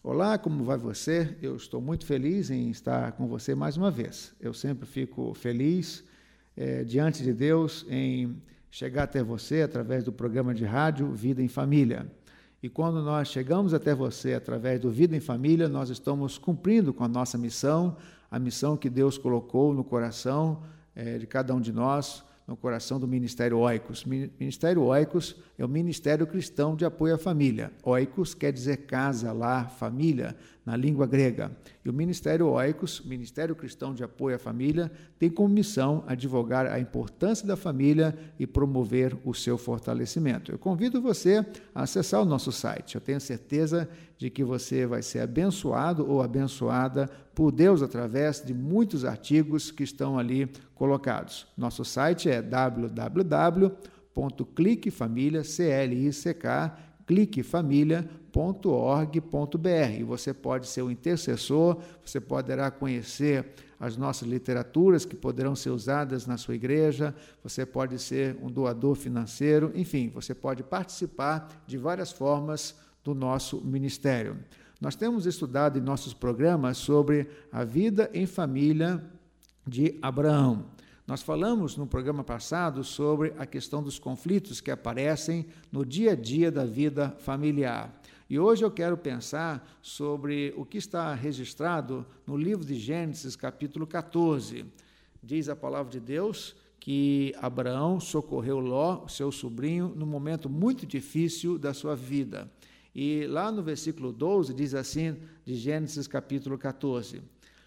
Olá, como vai você? Eu estou muito feliz em estar com você mais uma vez. Eu sempre fico feliz é, diante de Deus em chegar até você através do programa de rádio Vida em Família. E quando nós chegamos até você através do Vida em Família, nós estamos cumprindo com a nossa missão, a missão que Deus colocou no coração é, de cada um de nós no coração do Ministério Oicos. Ministério Oicos é o Ministério Cristão de Apoio à Família. Oikos quer dizer casa, lar, família, na língua grega. E o Ministério Oikos, Ministério Cristão de Apoio à Família, tem como missão advogar a importância da família e promover o seu fortalecimento. Eu convido você a acessar o nosso site. Eu tenho certeza de que você vai ser abençoado ou abençoada por Deus através de muitos artigos que estão ali colocados. Nosso site é www.cliquefamilia, C-L-I-C-K, cliquefamilia.org.br. Você pode ser o intercessor, você poderá conhecer as nossas literaturas que poderão ser usadas na sua igreja, você pode ser um doador financeiro, enfim, você pode participar de várias formas do nosso ministério. Nós temos estudado em nossos programas sobre a vida em família de Abraão. Nós falamos no programa passado sobre a questão dos conflitos que aparecem no dia a dia da vida familiar. E hoje eu quero pensar sobre o que está registrado no livro de Gênesis, capítulo 14. Diz a palavra de Deus que Abraão socorreu Ló, seu sobrinho, num momento muito difícil da sua vida. E lá no versículo 12 diz assim, de Gênesis capítulo 14: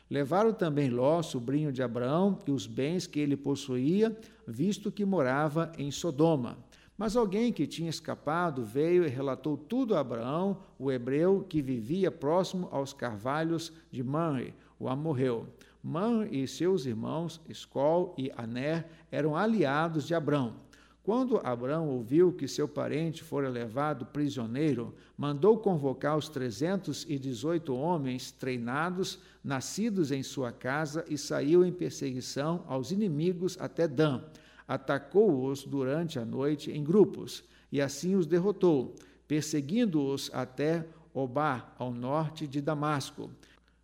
Levaram também Ló, sobrinho de Abraão, e os bens que ele possuía, visto que morava em Sodoma. Mas alguém que tinha escapado veio e relatou tudo a Abraão, o hebreu, que vivia próximo aos carvalhos de Manre, o amorreu. Manre e seus irmãos, Escol e Aner, eram aliados de Abraão. Quando Abraão ouviu que seu parente fora levado prisioneiro, mandou convocar os trezentos e dezoito homens treinados, nascidos em sua casa, e saiu em perseguição aos inimigos até Dan. Atacou-os durante a noite em grupos, e assim os derrotou, perseguindo-os até Obá, ao norte de Damasco.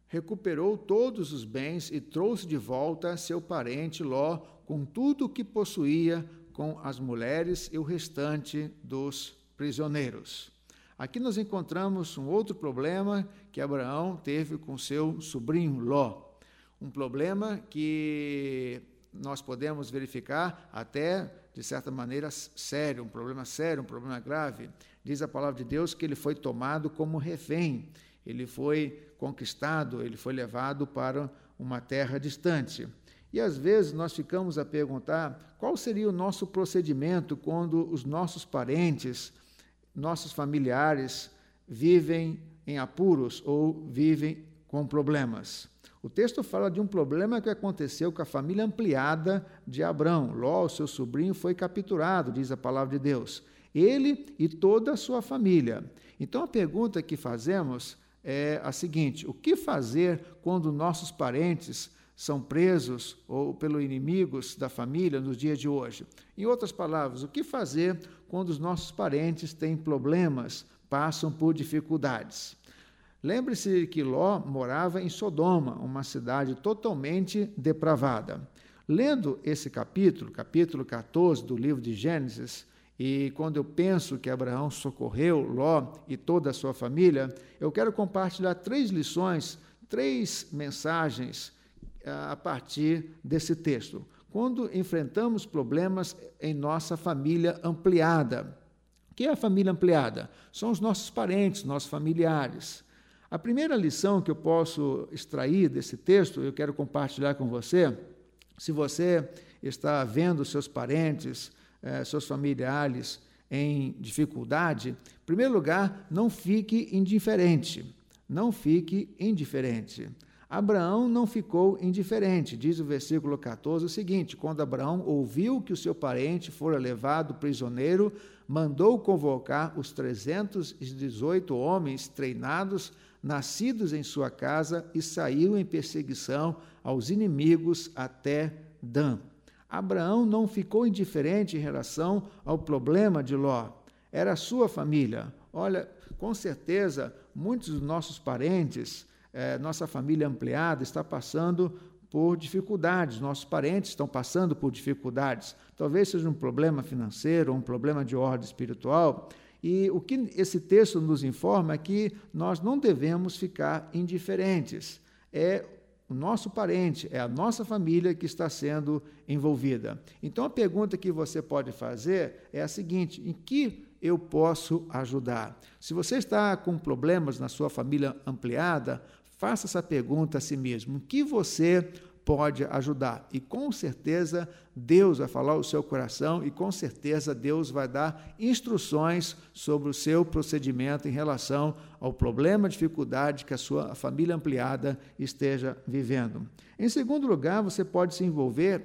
Recuperou todos os bens e trouxe de volta seu parente Ló, com tudo o que possuía, com as mulheres e o restante dos prisioneiros. Aqui nós encontramos um outro problema que Abraão teve com seu sobrinho Ló. Um problema que nós podemos verificar até, de certa maneira, sério, um problema sério, um problema grave. Diz a palavra de Deus que ele foi tomado como refém, ele foi conquistado, ele foi levado para uma terra distante. E às vezes nós ficamos a perguntar qual seria o nosso procedimento quando os nossos parentes, nossos familiares vivem em apuros ou vivem com problemas. O texto fala de um problema que aconteceu com a família ampliada de Abrão. Ló, seu sobrinho, foi capturado, diz a palavra de Deus. Ele e toda a sua família. Então a pergunta que fazemos é a seguinte: o que fazer quando nossos parentes são presos ou pelos inimigos da família nos dias de hoje. Em outras palavras, o que fazer quando os nossos parentes têm problemas, passam por dificuldades? Lembre-se que Ló morava em Sodoma, uma cidade totalmente depravada. Lendo esse capítulo, capítulo 14 do livro de Gênesis, e quando eu penso que Abraão socorreu Ló e toda a sua família, eu quero compartilhar três lições, três mensagens a partir desse texto. Quando enfrentamos problemas em nossa família ampliada. O que é a família ampliada? São os nossos parentes, nossos familiares. A primeira lição que eu posso extrair desse texto, eu quero compartilhar com você. Se você está vendo seus parentes, eh, seus familiares em dificuldade, em primeiro lugar, não fique indiferente. Não fique indiferente. Abraão não ficou indiferente. Diz o versículo 14 o seguinte: Quando Abraão ouviu que o seu parente fora levado prisioneiro, mandou convocar os 318 homens treinados, nascidos em sua casa, e saiu em perseguição aos inimigos até Dan. Abraão não ficou indiferente em relação ao problema de Ló. Era sua família. Olha, com certeza, muitos dos nossos parentes, é, nossa família ampliada, está passando por dificuldades, nossos parentes estão passando por dificuldades. Talvez seja um problema financeiro, um problema de ordem espiritual. E o que esse texto nos informa é que nós não devemos ficar indiferentes. É o nosso parente, é a nossa família que está sendo envolvida. Então a pergunta que você pode fazer é a seguinte: em que eu posso ajudar? Se você está com problemas na sua família ampliada, faça essa pergunta a si mesmo: em que você pode ajudar. E com certeza Deus vai falar o seu coração e com certeza Deus vai dar instruções sobre o seu procedimento em relação ao problema, dificuldade que a sua família ampliada esteja vivendo. Em segundo lugar, você pode se envolver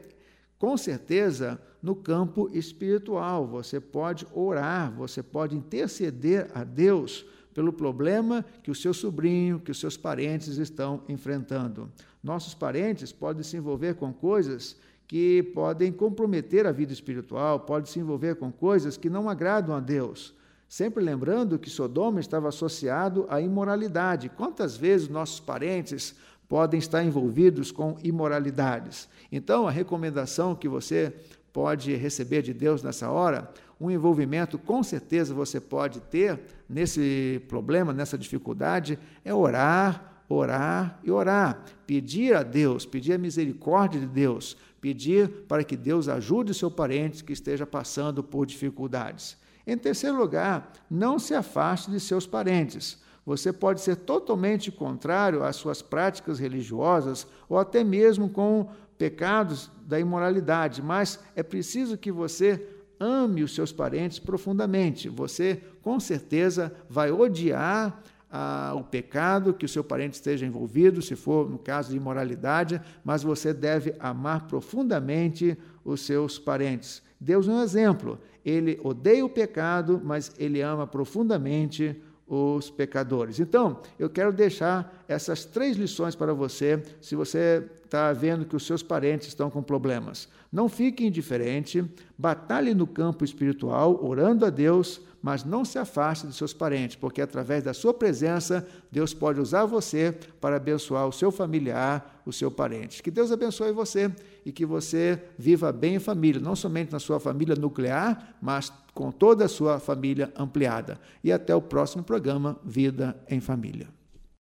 com certeza no campo espiritual. Você pode orar, você pode interceder a Deus pelo problema que o seu sobrinho, que os seus parentes estão enfrentando. Nossos parentes podem se envolver com coisas que podem comprometer a vida espiritual, podem se envolver com coisas que não agradam a Deus. Sempre lembrando que Sodoma estava associado à imoralidade. Quantas vezes nossos parentes podem estar envolvidos com imoralidades? Então, a recomendação que você pode receber de Deus nessa hora, um envolvimento com certeza você pode ter nesse problema, nessa dificuldade, é orar, orar e orar. Pedir a Deus, pedir a misericórdia de Deus, pedir para que Deus ajude o seu parente que esteja passando por dificuldades. Em terceiro lugar, não se afaste de seus parentes. Você pode ser totalmente contrário às suas práticas religiosas ou até mesmo com pecados da imoralidade, mas é preciso que você ame os seus parentes profundamente. Você, com certeza, vai odiar ah, o pecado que o seu parente esteja envolvido, se for no caso de imoralidade, mas você deve amar profundamente os seus parentes. Deus é um exemplo. Ele odeia o pecado, mas ele ama profundamente os pecadores. Então, eu quero deixar essas três lições para você, se você está vendo que os seus parentes estão com problemas. Não fique indiferente, batalhe no campo espiritual, orando a Deus, mas não se afaste de seus parentes, porque através da sua presença, Deus pode usar você para abençoar o seu familiar, o seu parente. Que Deus abençoe você e que você viva bem em família, não somente na sua família nuclear, mas com toda a sua família ampliada. E até o próximo programa Vida em Família.